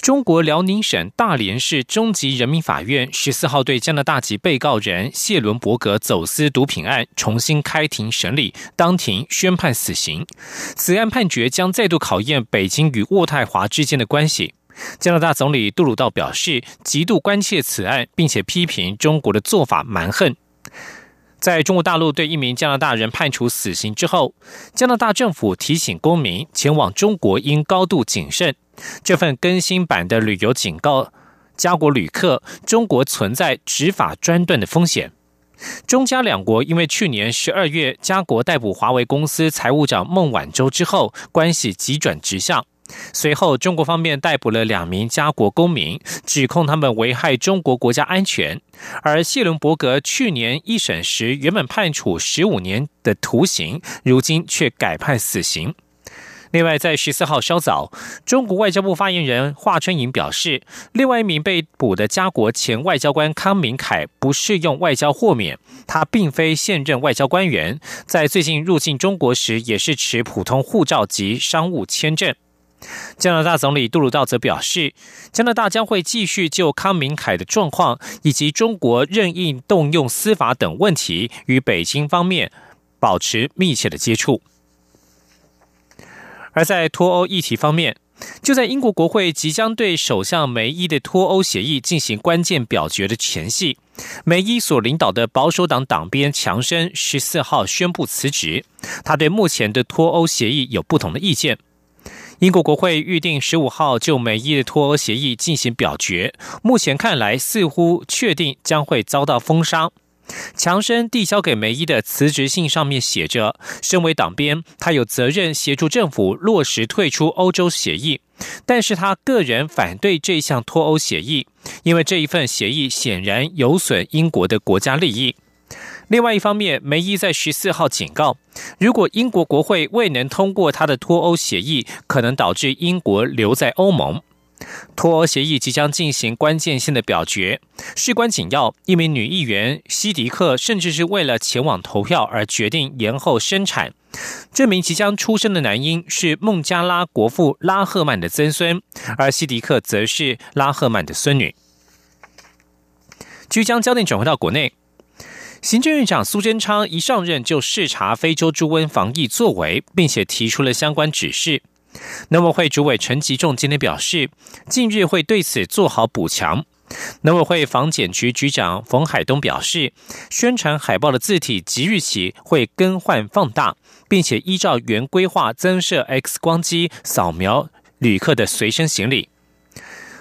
中国辽宁省大连市中级人民法院十四号对加拿大籍被告人谢伦伯格走私毒品案重新开庭审理，当庭宣判死刑。此案判决将再度考验北京与渥太华之间的关系。加拿大总理杜鲁道表示，极度关切此案，并且批评中国的做法蛮横。在中国大陆对一名加拿大人判处死刑之后，加拿大政府提醒公民前往中国应高度谨慎。这份更新版的旅游警告，加国旅客，中国存在执法专断的风险。中加两国因为去年十二月加国逮捕华为公司财务长孟晚舟之后，关系急转直下。随后，中国方面逮捕了两名加国公民，指控他们危害中国国家安全。而谢伦伯格去年一审时原本判处十五年的徒刑，如今却改判死刑。另外，在十四号稍早，中国外交部发言人华春莹表示，另外一名被捕的加国前外交官康明凯不适用外交豁免，他并非现任外交官员，在最近入境中国时也是持普通护照及商务签证。加拿大总理杜鲁道则表示，加拿大将会继续就康明凯的状况以及中国任意动用司法等问题与北京方面保持密切的接触。而在脱欧议题方面，就在英国国会即将对首相梅伊的脱欧协议进行关键表决的前夕，梅伊所领导的保守党党鞭强生十四号宣布辞职。他对目前的脱欧协议有不同的意见。英国国会预定十五号就梅伊的脱欧协议进行表决，目前看来似乎确定将会遭到封杀。强生递交给梅伊的辞职信上面写着：“身为党鞭，他有责任协助政府落实退出欧洲协议，但是他个人反对这项脱欧协议，因为这一份协议显然有损英国的国家利益。”另外一方面，梅伊在十四号警告，如果英国国会未能通过他的脱欧协议，可能导致英国留在欧盟。脱欧协议即将进行关键性的表决，事关紧要。一名女议员西迪克甚至是为了前往投票而决定延后生产。这名即将出生的男婴是孟加拉国父拉赫曼的曾孙，而西迪克则是拉赫曼的孙女。即将焦点转回到国内，行政院长苏贞昌一上任就视察非洲猪瘟防疫作为，并且提出了相关指示。农委会主委陈吉仲今天表示，近日会对此做好补强。农委会防检局局长冯海东表示，宣传海报的字体即日起会更换放大，并且依照原规划增设 X 光机扫描旅客的随身行李。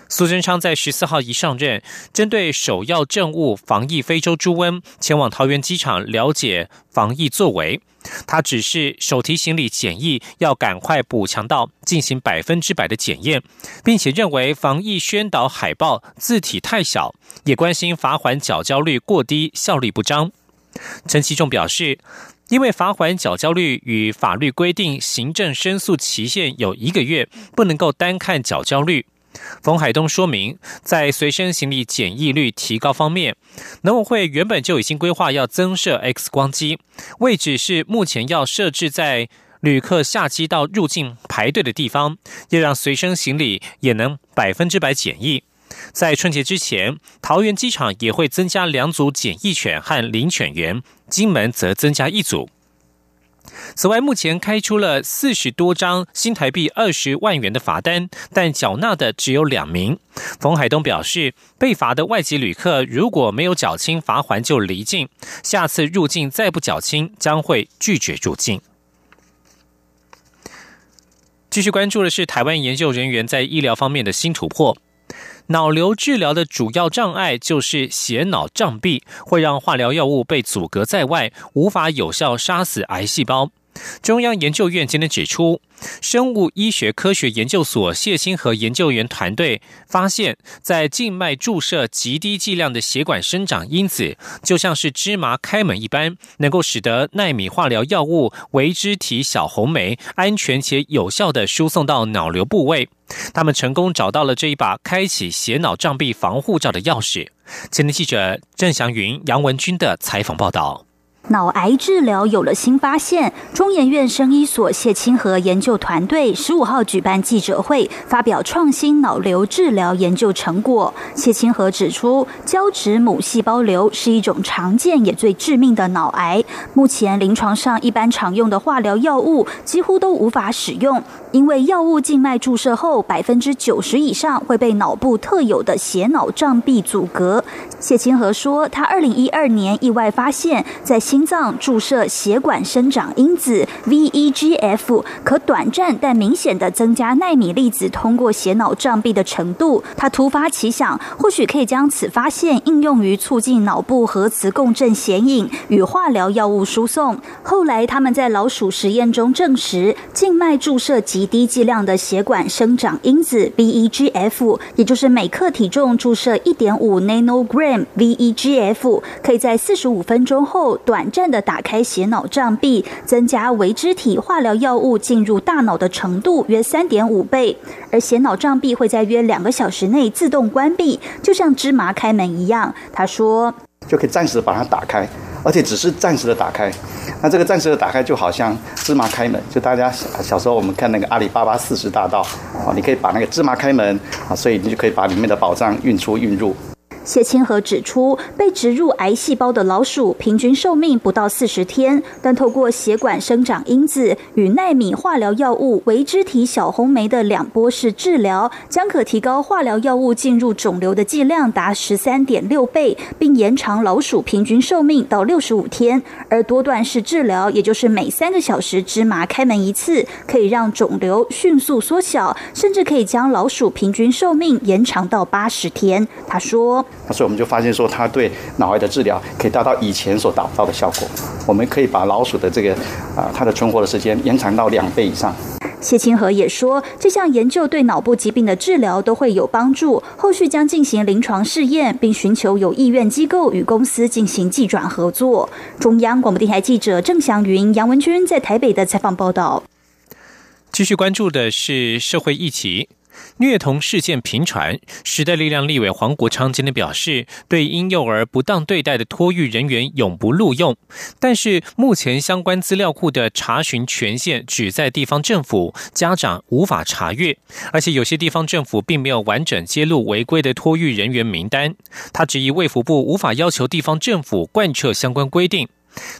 苏贞昌在十四号一上任，针对首要政务防疫非洲猪瘟，前往桃园机场了解防疫作为。他只是手提行李检疫要赶快补强到进行百分之百的检验，并且认为防疫宣导海报字体太小，也关心罚款缴交率过低、效力不彰。陈其仲表示，因为罚款缴交率与法律规定行政申诉期限有一个月，不能够单看缴交率。冯海东说明，在随身行李检疫率提高方面，农委会原本就已经规划要增设 X 光机，位置是目前要设置在旅客下机到入境排队的地方，要让随身行李也能百分之百检疫。在春节之前，桃园机场也会增加两组检疫犬和领犬员，金门则增加一组。此外，目前开出了四十多张新台币二十万元的罚单，但缴纳的只有两名。冯海东表示，被罚的外籍旅客如果没有缴清罚款就离境，下次入境再不缴清将会拒绝入境。继续关注的是台湾研究人员在医疗方面的新突破。脑瘤治疗的主要障碍就是血脑障壁，会让化疗药物被阻隔在外，无法有效杀死癌细胞。中央研究院今天指出，生物医学科学研究所谢清和研究员团队发现，在静脉注射极低剂量的血管生长因子，就像是芝麻开门一般，能够使得纳米化疗药物维肢体小红莓安全且有效的输送到脑瘤部位。他们成功找到了这一把开启血脑障壁防护罩的钥匙。前天记者郑祥云、杨文军的采访报道。脑癌治疗有了新发现，中研院生医所谢清和研究团队十五号举办记者会，发表创新脑瘤治疗研究成果。谢清和指出，胶质母细胞瘤是一种常见也最致命的脑癌，目前临床上一般常用的化疗药物几乎都无法使用，因为药物静脉注射后，百分之九十以上会被脑部特有的血脑障壁阻隔。谢清和说，他二零一二年意外发现，在新心脏注射血管生长因子 VEGF，可短暂但明显的增加纳米粒子通过血脑障壁的程度。他突发奇想，或许可以将此发现应用于促进脑部核磁共振显影与化疗药物输送。后来他们在老鼠实验中证实，静脉注射极低剂量的血管生长因子 VEGF，也就是每克体重注射一点五 nanogram。VEGF 可以在四十五分钟后短短暂的打开血脑障壁，增加维肢体化疗药物进入大脑的程度约三点五倍，而血脑障壁会在约两个小时内自动关闭，就像芝麻开门一样。他说，就可以暂时把它打开，而且只是暂时的打开。那这个暂时的打开就好像芝麻开门，就大家小时候我们看那个阿里巴巴四十大盗啊，你可以把那个芝麻开门啊，所以你就可以把里面的宝藏运出运入。谢清河指出，被植入癌细胞的老鼠平均寿命不到四十天，但透过血管生长因子与纳米化疗药物维肢体小红莓的两波式治疗，将可提高化疗药物进入肿瘤的剂量达十三点六倍，并延长老鼠平均寿命到六十五天。而多段式治疗，也就是每三个小时芝麻开门一次，可以让肿瘤迅速缩小，甚至可以将老鼠平均寿命延长到八十天。他说。所以我们就发现说，它对脑癌的治疗可以达到以前所达不到的效果。我们可以把老鼠的这个啊，它的存活的时间延长到两倍以上。谢清河也说，这项研究对脑部疾病的治疗都会有帮助，后续将进行临床试验，并寻求有意愿机构与公司进行技转合作。中央广播电台记者郑祥云、杨文君在台北的采访报道。继续关注的是社会议题。虐童事件频传，时代力量立委黄国昌今天表示，对婴幼儿不当对待的托育人员永不录用。但是目前相关资料库的查询权限只在地方政府，家长无法查阅，而且有些地方政府并没有完整揭露违规的托育人员名单。他质疑卫福部无法要求地方政府贯彻相关规定。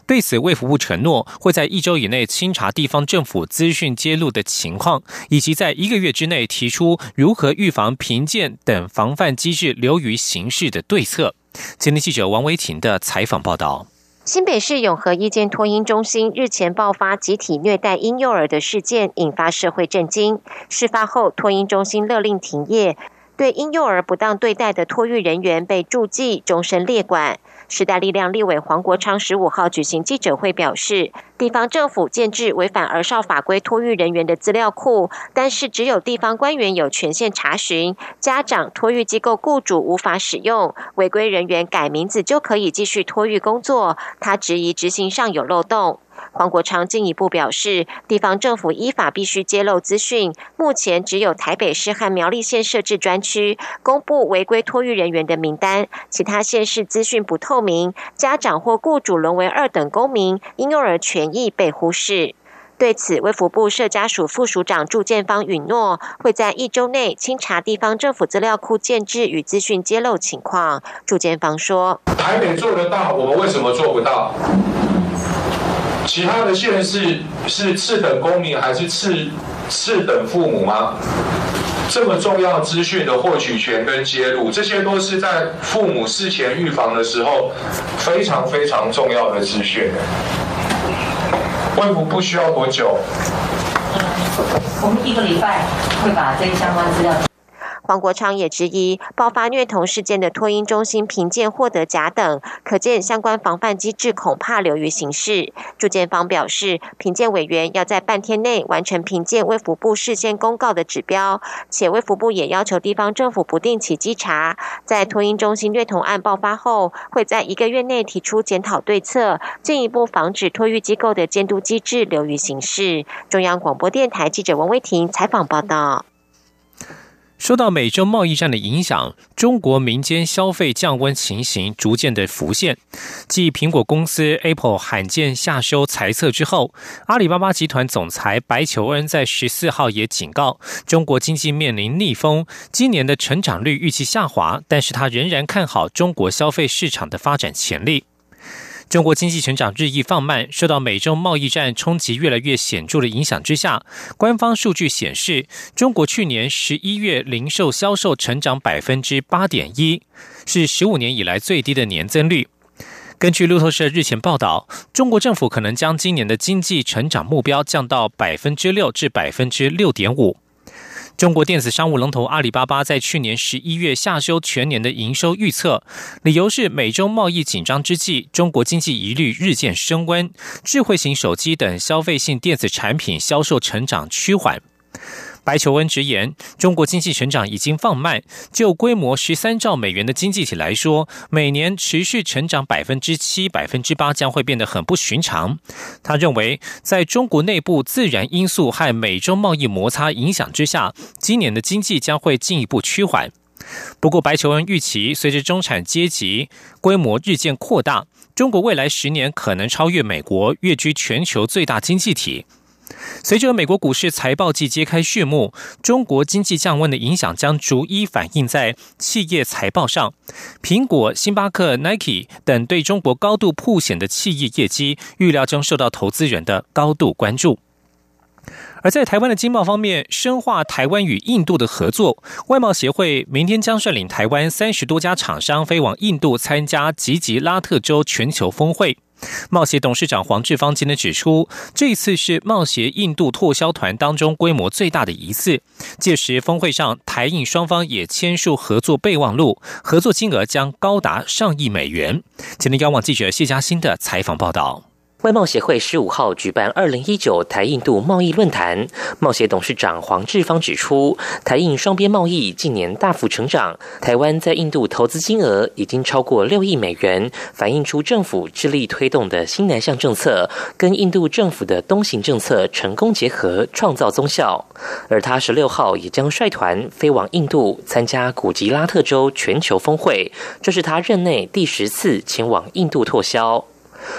对此，卫福部承诺会在一周以内清查地方政府资讯揭露的情况，以及在一个月之内提出如何预防贫贱等防范机制流于形式的对策。今天记者王维婷的采访报道：新北市永和一间托婴中心日前爆发集体虐待婴幼儿的事件，引发社会震惊。事发后，托婴中心勒令停业，对婴幼儿不当对待的托育人员被注记，终身列管。时代力量立委黄国昌十五号举行记者会表示，地方政府建制违反儿少法规托育人员的资料库，但是只有地方官员有权限查询，家长、托育机构雇主无法使用，违规人员改名字就可以继续托育工作。他质疑执行上有漏洞。黄国昌进一步表示，地方政府依法必须揭露资讯。目前只有台北市和苗栗县设置专区，公布违规托育人员的名单，其他县市资讯不透明，家长或雇主沦为二等公民，婴幼儿权益被忽视。对此，卫福部社家署副署长祝建芳允诺，会在一周内清查地方政府资料库建制与资讯揭露情况。祝建芳说：“台北做得到，我们为什么做不到？”其他的县市是次等公民还是次次等父母吗？这么重要资讯的获取权跟揭露，这些都是在父母事前预防的时候非常非常重要的资讯。恢复不需要多久？我们一个礼拜会把这相关资料。黄国昌也质疑，爆发虐童事件的托婴中心评鉴获得甲等，可见相关防范机制恐怕流于形式。住建方表示，评鉴委员要在半天内完成评鉴，卫福部事先公告的指标，且卫福部也要求地方政府不定期稽查，在托婴中心虐童案爆发后，会在一个月内提出检讨对策，进一步防止托育机构的监督机制流于形式。中央广播电台记者王威婷采访报道。受到美洲贸易战的影响，中国民间消费降温情形逐渐的浮现。继苹果公司 Apple 罕见下修财测之后，阿里巴巴集团总裁白求恩在十四号也警告，中国经济面临逆风，今年的成长率预期下滑，但是他仍然看好中国消费市场的发展潜力。中国经济成长日益放慢，受到美中贸易战冲击越来越显著的影响之下，官方数据显示，中国去年十一月零售销售成长百分之八点一，是十五年以来最低的年增率。根据路透社日前报道，中国政府可能将今年的经济成长目标降到百分之六至百分之六点五。中国电子商务龙头阿里巴巴在去年十一月下修全年的营收预测，理由是美洲贸易紧张之际，中国经济疑虑日渐升温，智慧型手机等消费性电子产品销售成长趋缓。白求恩直言，中国经济成长已经放慢。就规模十三兆美元的经济体来说，每年持续成长百分之七、百分之八将会变得很不寻常。他认为，在中国内部自然因素和美中贸易摩擦影响之下，今年的经济将会进一步趋缓。不过，白求恩预期，随着中产阶级规模日渐扩大，中国未来十年可能超越美国，跃居全球最大经济体。随着美国股市财报季揭开序幕，中国经济降温的影响将逐一反映在企业财报上。苹果、星巴克、Nike 等对中国高度凸显的企业业绩，预料将受到投资人的高度关注。而在台湾的经贸方面，深化台湾与印度的合作，外贸协会明天将率领台湾三十多家厂商飞往印度参加吉吉拉特州全球峰会。贸协董事长黄志芳今天指出，这次是贸协印度拓销团当中规模最大的一次。届时，峰会上台印双方也签署合作备忘录，合作金额将高达上亿美元。今天，央网记者谢佳欣的采访报道。外贸协会十五号举办二零一九台印度贸易论坛，贸协董事长黄志芳指出，台印双边贸易近年大幅成长，台湾在印度投资金额已经超过六亿美元，反映出政府致力推动的新南向政策跟印度政府的东行政策成功结合，创造综效。而他十六号也将率团飞往印度参加古吉拉特州全球峰会，这是他任内第十次前往印度拓销。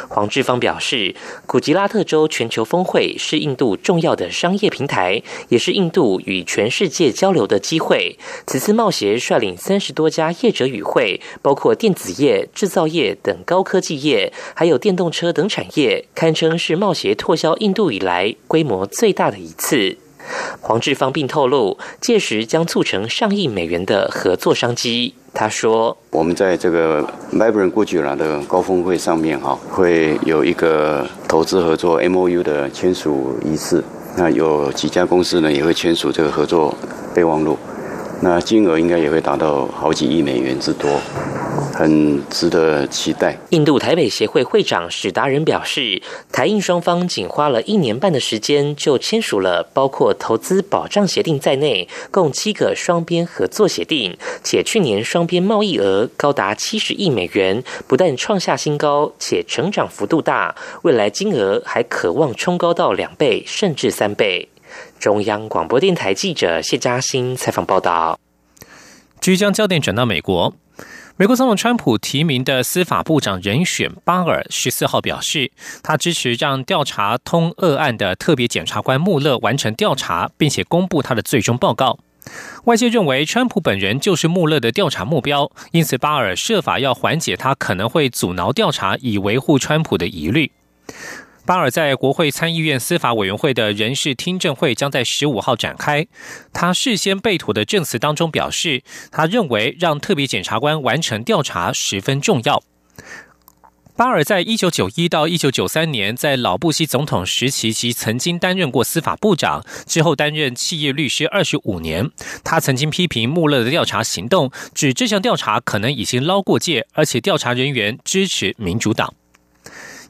黄志芳表示，古吉拉特州全球峰会是印度重要的商业平台，也是印度与全世界交流的机会。此次贸协率领三十多家业者与会，包括电子业、制造业等高科技业，还有电动车等产业，堪称是贸协拓销印度以来规模最大的一次。黄志芳并透露，届时将促成上亿美元的合作商机。他说：“我们在这个 Vibrant 过去了的高峰会上面，哈，会有一个投资合作 M O U 的签署仪式。那有几家公司呢，也会签署这个合作备忘录。那金额应该也会达到好几亿美元之多。”很值得期待。印度台北协会会长史达人表示，台印双方仅花了一年半的时间，就签署了包括投资保障协定在内共七个双边合作协定，且去年双边贸易额高达七十亿美元，不但创下新高，且成长幅度大，未来金额还渴望冲高到两倍甚至三倍。中央广播电台记者谢嘉欣采访报道。即将焦点转到美国。美国总统川普提名的司法部长人选巴尔十四号表示，他支持让调查通俄案的特别检察官穆勒完成调查，并且公布他的最终报告。外界认为，川普本人就是穆勒的调查目标，因此巴尔设法要缓解他可能会阻挠调查，以维护川普的疑虑。巴尔在国会参议院司法委员会的人事听证会将在十五号展开。他事先备妥的证词当中表示，他认为让特别检察官完成调查十分重要。巴尔在一九九一到一九九三年在老布希总统时期即曾经担任过司法部长，之后担任企业律师二十五年。他曾经批评穆勒的调查行动，指这项调查可能已经捞过界，而且调查人员支持民主党。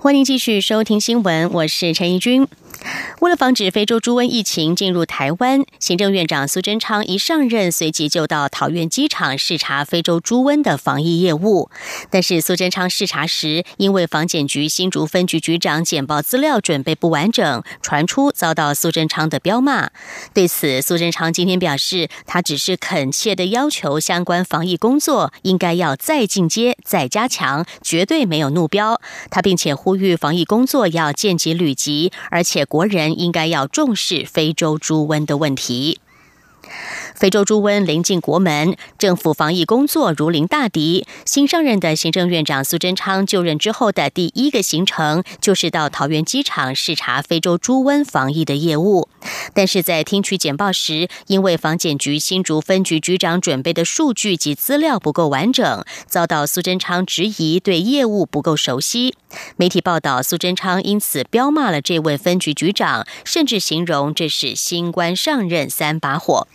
欢迎继续收听新闻，我是陈怡君。为了防止非洲猪瘟疫情进入台湾，行政院长苏贞昌一上任，随即就到桃园机场视察非洲猪瘟的防疫业务。但是苏贞昌视察时，因为防检局新竹分局局长简报资料准备不完整，传出遭到苏贞昌的彪骂。对此，苏贞昌今天表示，他只是恳切的要求相关防疫工作应该要再进阶、再加强，绝对没有怒标。他并且呼吁防疫工作要见机履级，而且国人。应该要重视非洲猪瘟的问题。非洲猪瘟临近国门，政府防疫工作如临大敌。新上任的行政院长苏贞昌就任之后的第一个行程，就是到桃园机场视察非洲猪瘟防疫的业务。但是在听取简报时，因为防检局新竹分局局长准备的数据及资料不够完整，遭到苏贞昌质疑对业务不够熟悉。媒体报道，苏贞昌因此彪骂了这位分局局长，甚至形容这是新官上任三把火。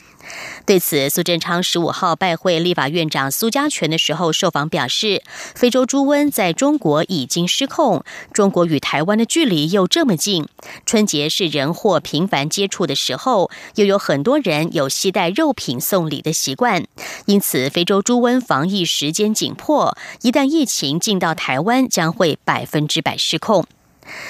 对此，苏贞昌十五号拜会立法院长苏家全的时候受访表示，非洲猪瘟在中国已经失控，中国与台湾的距离又这么近，春节是人货频繁接触的时候，又有很多人有携带肉品送礼的习惯，因此非洲猪瘟防疫时间紧迫，一旦疫情进到台湾，将会百分之百失控。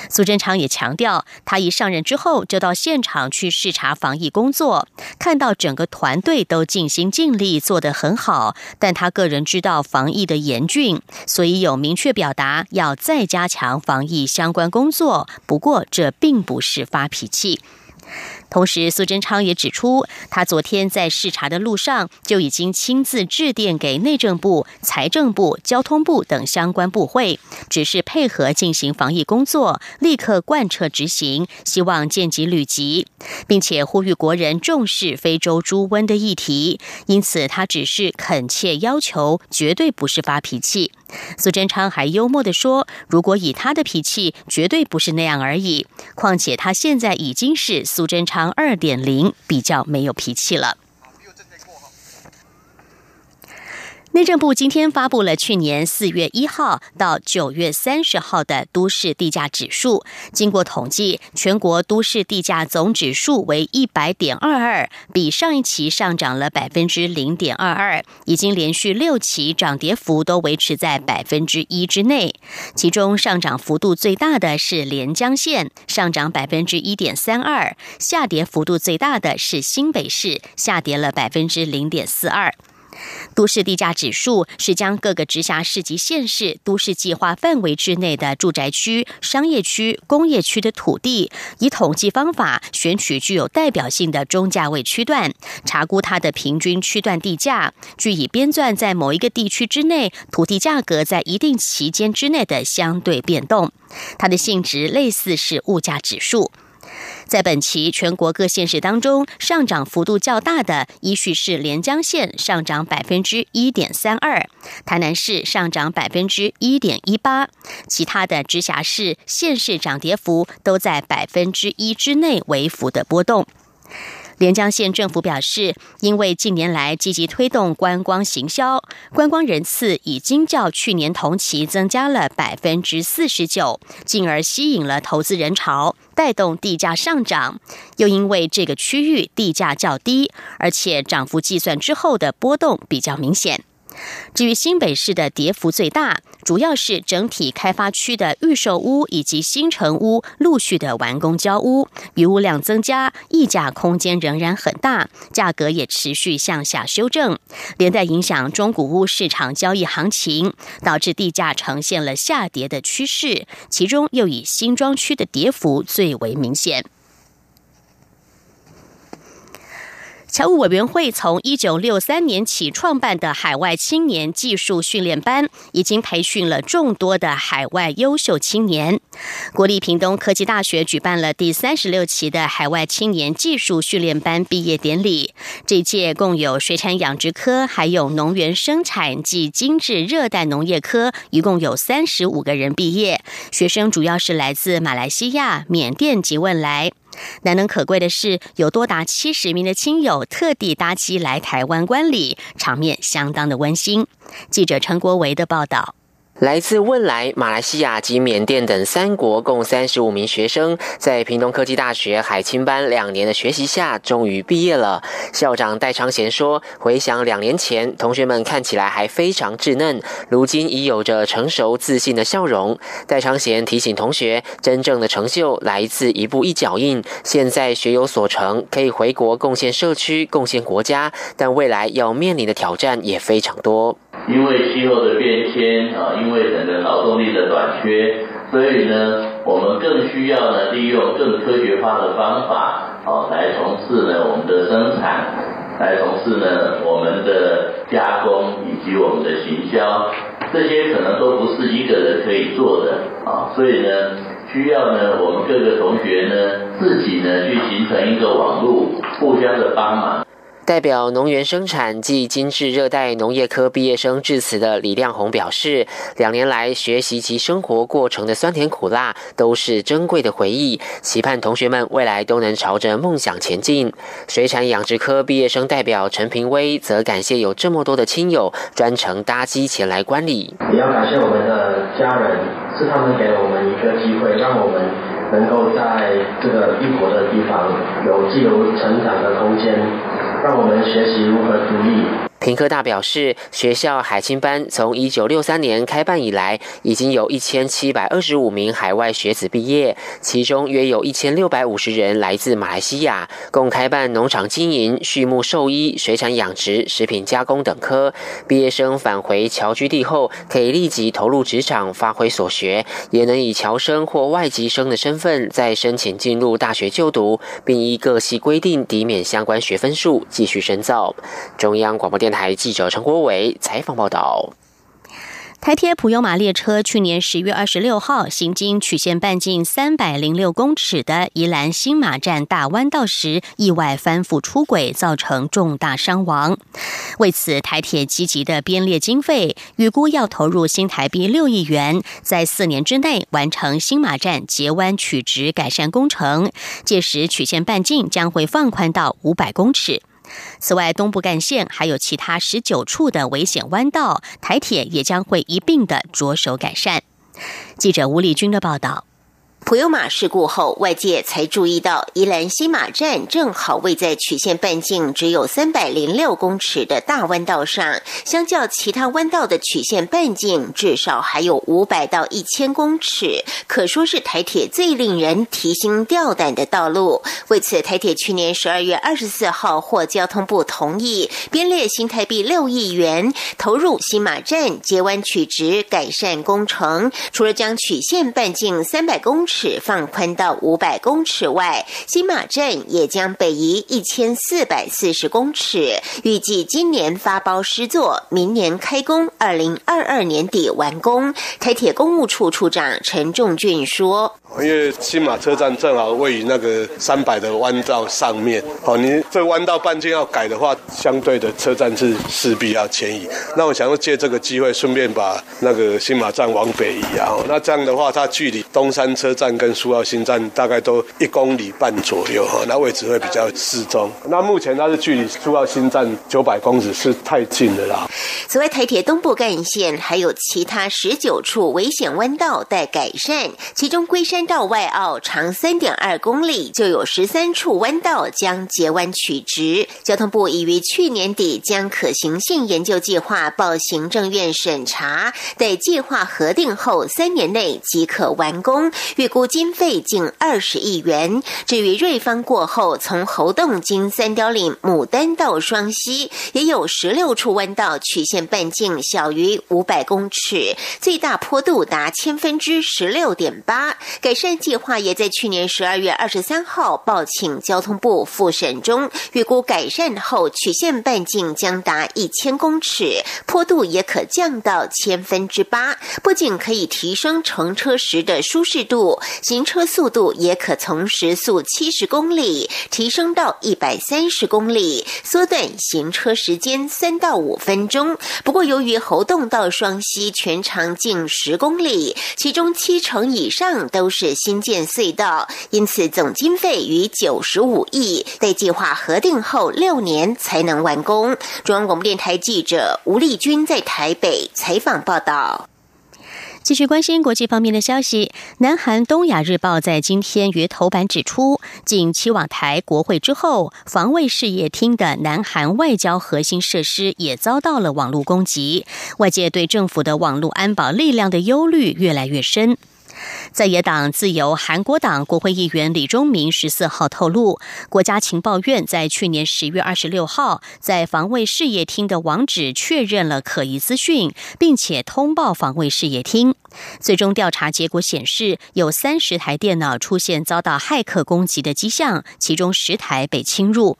苏贞昌也强调，他一上任之后就到现场去视察防疫工作，看到整个团队都尽心尽力做得很好，但他个人知道防疫的严峻，所以有明确表达要再加强防疫相关工作。不过，这并不是发脾气。同时，苏贞昌也指出，他昨天在视察的路上就已经亲自致电给内政部、财政部、交通部等相关部会，只是配合进行防疫工作，立刻贯彻执行，希望见机履及，并且呼吁国人重视非洲猪瘟的议题。因此，他只是恳切要求，绝对不是发脾气。苏贞昌还幽默地说：“如果以他的脾气，绝对不是那样而已。况且他现在已经是苏贞昌二点零，比较没有脾气了。”内政部今天发布了去年四月一号到九月三十号的都市地价指数。经过统计，全国都市地价总指数为一百点二二，比上一期上涨了百分之零点二二，已经连续六期涨跌幅都维持在百分之一之内。其中上涨幅度最大的是连江县，上涨百分之一点三二；下跌幅度最大的是新北市，下跌了百分之零点四二。都市地价指数是将各个直辖市及县市都市计划范围之内的住宅区、商业区、工业区的土地，以统计方法选取具有代表性的中价位区段，查估它的平均区段地价，据以编撰在某一个地区之内土地价格在一定期间之内的相对变动。它的性质类似是物价指数。在本期全国各县市当中，上涨幅度较大的依序是连江县上涨百分之一点三二，台南市上涨百分之一点一八，其他的直辖市县市涨跌幅都在百分之一之内为幅的波动。连江县政府表示，因为近年来积极推动观光行销，观光人次已经较去年同期增加了百分之四十九，进而吸引了投资人潮，带动地价上涨。又因为这个区域地价较低，而且涨幅计算之后的波动比较明显。至于新北市的跌幅最大，主要是整体开发区的预售屋以及新城屋陆续的完工交屋，余屋量增加，溢价空间仍然很大，价格也持续向下修正，连带影响中古屋市场交易行情，导致地价呈现了下跌的趋势，其中又以新庄区的跌幅最为明显。侨务委员会从一九六三年起创办的海外青年技术训练班，已经培训了众多的海外优秀青年。国立屏东科技大学举办了第三十六期的海外青年技术训练班毕业典礼。这届共有水产养殖科，还有农园生产及精致热带农业科，一共有三十五个人毕业。学生主要是来自马来西亚、缅甸及汶莱。难能可贵的是，有多达七十名的亲友特地搭机来台湾观礼，场面相当的温馨。记者陈国维的报道。来自汶莱、马来西亚及缅甸等三国共三十五名学生，在屏东科技大学海青班两年的学习下，终于毕业了。校长戴昌贤说：“回想两年前，同学们看起来还非常稚嫩，如今已有着成熟自信的笑容。”戴昌贤提醒同学：“真正的成就来自一步一脚印。现在学有所成，可以回国贡献社区、贡献国家，但未来要面临的挑战也非常多。”因为气候的变迁啊，因为整个劳动力的短缺，所以呢，我们更需要呢利用更科学化的方法，啊，来从事呢我们的生产，来从事呢我们的加工以及我们的行销，这些可能都不是一个人可以做的啊，所以呢，需要呢我们各个同学呢自己呢去形成一个网络，互相的帮忙。代表农园生产暨精致热带农业科毕业生致辞的李亮宏表示，两年来学习及生活过程的酸甜苦辣都是珍贵的回忆，期盼同学们未来都能朝着梦想前进。水产养殖科毕业生代表陈平威则感谢有这么多的亲友专程搭机前来观礼，也要感谢我们的家人，是他们给了我们一个机会，让我们能够在这个异国的地方有自由成长的空间。让我们学习如何独立。平科大表示，学校海青班从一九六三年开办以来，已经有一千七百二十五名海外学子毕业，其中约有一千六百五十人来自马来西亚，共开办农场经营、畜牧兽医、水产养殖、食品加工等科。毕业生返回侨居地后，可以立即投入职场，发挥所学，也能以侨生或外籍生的身份再申请进入大学就读，并依各系规定抵免相关学分数，继续深造。中央广播电。台记者陈国伟采访报道。台铁普悠马列车去年十月二十六号行经曲线半径三百零六公尺的宜兰新马站大弯道时，意外翻覆出轨，造成重大伤亡。为此，台铁积极的编列经费，预估要投入新台币六亿元，在四年之内完成新马站截弯曲直改善工程。届时，曲线半径将会放宽到五百公尺。此外，东部干线还有其他十九处的危险弯道，台铁也将会一并的着手改善。记者吴立军的报道。普悠马事故后，外界才注意到宜兰新马站正好位在曲线半径只有三百零六公尺的大弯道上，相较其他弯道的曲线半径至少还有五百到一千公尺，可说是台铁最令人提心吊胆的道路。为此，台铁去年十二月二十四号获交通部同意，编列新台币六亿元，投入新马站截弯曲直改善工程。除了将曲线半径三百公尺尺放宽到五百公尺外，新马镇也将北移一千四百四十公尺，预计今年发包施作，明年开工，二零二二年底完工。台铁公务处处长陈仲俊说：“因为新马车站正好位于那个三百的弯道上面，哦，你这弯道半径要改的话，相对的车站是势必要迁移。那我想要借这个机会，顺便把那个新马站往北移啊。那这样的话，它距离东山车站。跟苏澳新站大概都一公里半左右哈，那位置会比较适中。那目前它是距离苏澳新站九百公尺，是太近了啦。此外，台铁东部干线还有其他十九处危险弯道待改善，其中龟山道外澳长三点二公里，就有十三处弯道将截弯取直。交通部已于去年底将可行性研究计划报行政院审查，待计划核定后三年内即可完工，预估经费近二十亿元。至于瑞芳过后从猴洞经三貂岭牡丹到双溪，也有十六处弯道曲线半径小于五百公尺，最大坡度达千分之十六点八。改善计划也在去年十二月二十三号报请交通部复审中，预估改善后曲线半径将达一千公尺，坡度也可降到千分之八。不仅可以提升乘车时的舒适度，行车速度也可从时速七十公里提升到一百三十公里，缩短行车时间三到五分钟。不过，由于猴洞到双溪全长近十公里，其中七成以上都是新建隧道，因此总经费逾九十五亿，待计划核定后六年才能完工。中央广播电台记者吴丽君在台北采访报道。继续关心国际方面的消息，南韩《东亚日报》在今天于头版指出，近期往台国会之后，防卫事业厅的南韩外交核心设施也遭到了网络攻击，外界对政府的网络安保力量的忧虑越来越深。在野党自由韩国党国会议员李忠明十四号透露，国家情报院在去年十月二十六号在防卫事业厅的网址确认了可疑资讯，并且通报防卫事业厅。最终调查结果显示，有三十台电脑出现遭到骇客攻击的迹象，其中十台被侵入。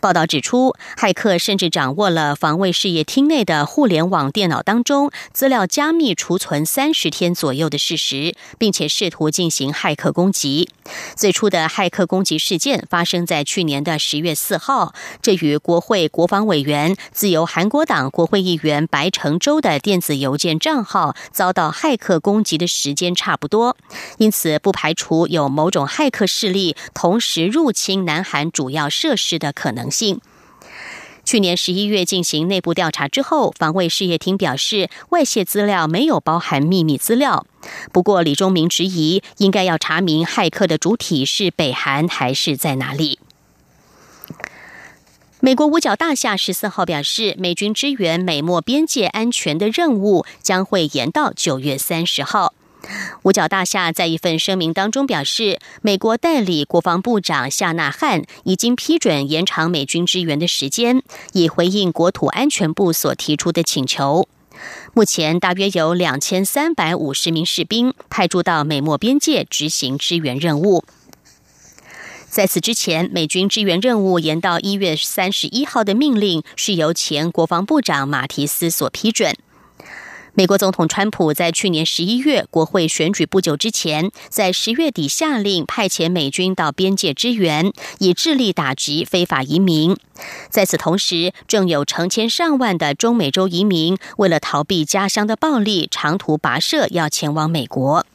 报道指出，骇客甚至掌握了防卫事业厅内的互联网电脑当中资料加密储存三十天左右的事实，并且试图进行骇客攻击。最初的骇客攻击事件发生在去年的十月四号，这与国会国防委员、自由韩国党国会议员白成洲的电子邮件账号遭到骇客攻击的时间差不多，因此不排除有某种骇客势力同时入侵南韩主要设施的。可能性。去年十一月进行内部调查之后，防卫事业厅表示，外泄资料没有包含秘密资料。不过，李忠明质疑，应该要查明骇客的主体是北韩还是在哪里。美国五角大厦十四号表示，美军支援美墨边界安全的任务将会延到九月三十号。五角大厦在一份声明当中表示，美国代理国防部长夏纳汉已经批准延长美军支援的时间，以回应国土安全部所提出的请求。目前大约有两千三百五十名士兵派驻到美墨边界执行支援任务。在此之前，美军支援任务延到一月三十一号的命令是由前国防部长马提斯所批准。美国总统川普在去年十一月国会选举不久之前，在十月底下令派遣美军到边界支援，以致力打击非法移民。在此同时，正有成千上万的中美洲移民为了逃避家乡的暴力，长途跋涉要前往美国。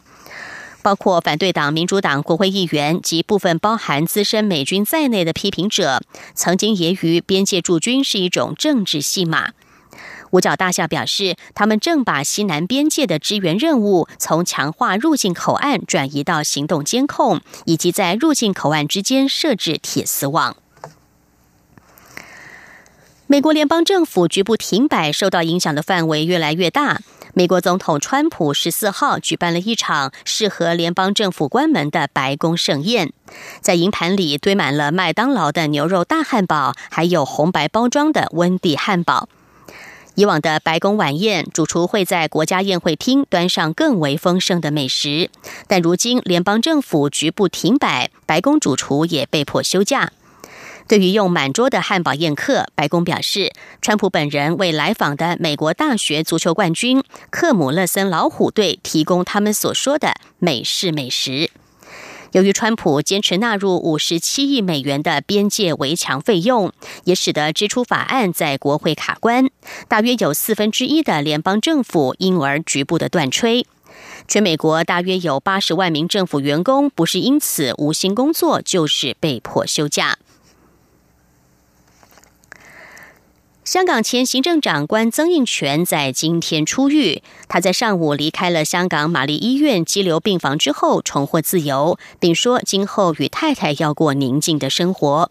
包括反对党民主党国会议员及部分包含资深美军在内的批评者，曾经揶揄边界驻军是一种政治戏码。五角大厦表示，他们正把西南边界的支援任务从强化入境口岸转移到行动监控，以及在入境口岸之间设置铁丝网。美国联邦政府局部停摆受到影响的范围越来越大。美国总统川普十四号举办了一场适合联邦政府关门的白宫盛宴，在银盘里堆满了麦当劳的牛肉大汉堡，还有红白包装的温蒂汉堡。以往的白宫晚宴，主厨会在国家宴会厅端上更为丰盛的美食，但如今联邦政府局部停摆，白宫主厨也被迫休假。对于用满桌的汉堡宴客，白宫表示，川普本人为来访的美国大学足球冠军克姆勒森老虎队提供他们所说的美式美食。由于川普坚持纳入五十七亿美元的边界围墙费用，也使得支出法案在国会卡关，大约有四分之一的联邦政府因而局部的断吹。全美国大约有八十万名政府员工不是因此无心工作，就是被迫休假。香港前行政长官曾荫权在今天出狱。他在上午离开了香港玛丽医院羁留病房之后，重获自由，并说今后与太太要过宁静的生活。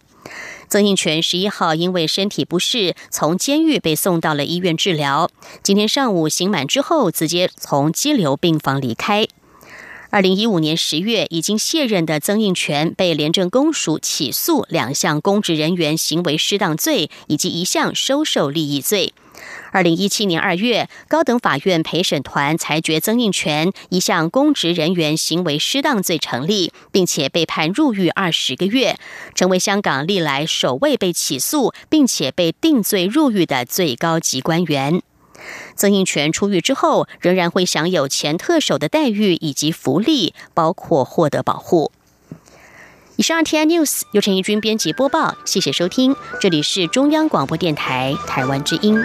曾荫权十一号因为身体不适，从监狱被送到了医院治疗。今天上午刑满之后，直接从羁留病房离开。二零一五年十月，已经卸任的曾荫权被廉政公署起诉两项公职人员行为失当罪，以及一项收受利益罪。二零一七年二月，高等法院陪审团裁决曾荫权一项公职人员行为失当罪成立，并且被判入狱二十个月，成为香港历来首位被起诉并且被定罪入狱的最高级官员。曾荫权出狱之后，仍然会享有前特首的待遇以及福利，包括获得保护。以上 T I News 由陈义军编辑播报，谢谢收听，这里是中央广播电台台湾之音。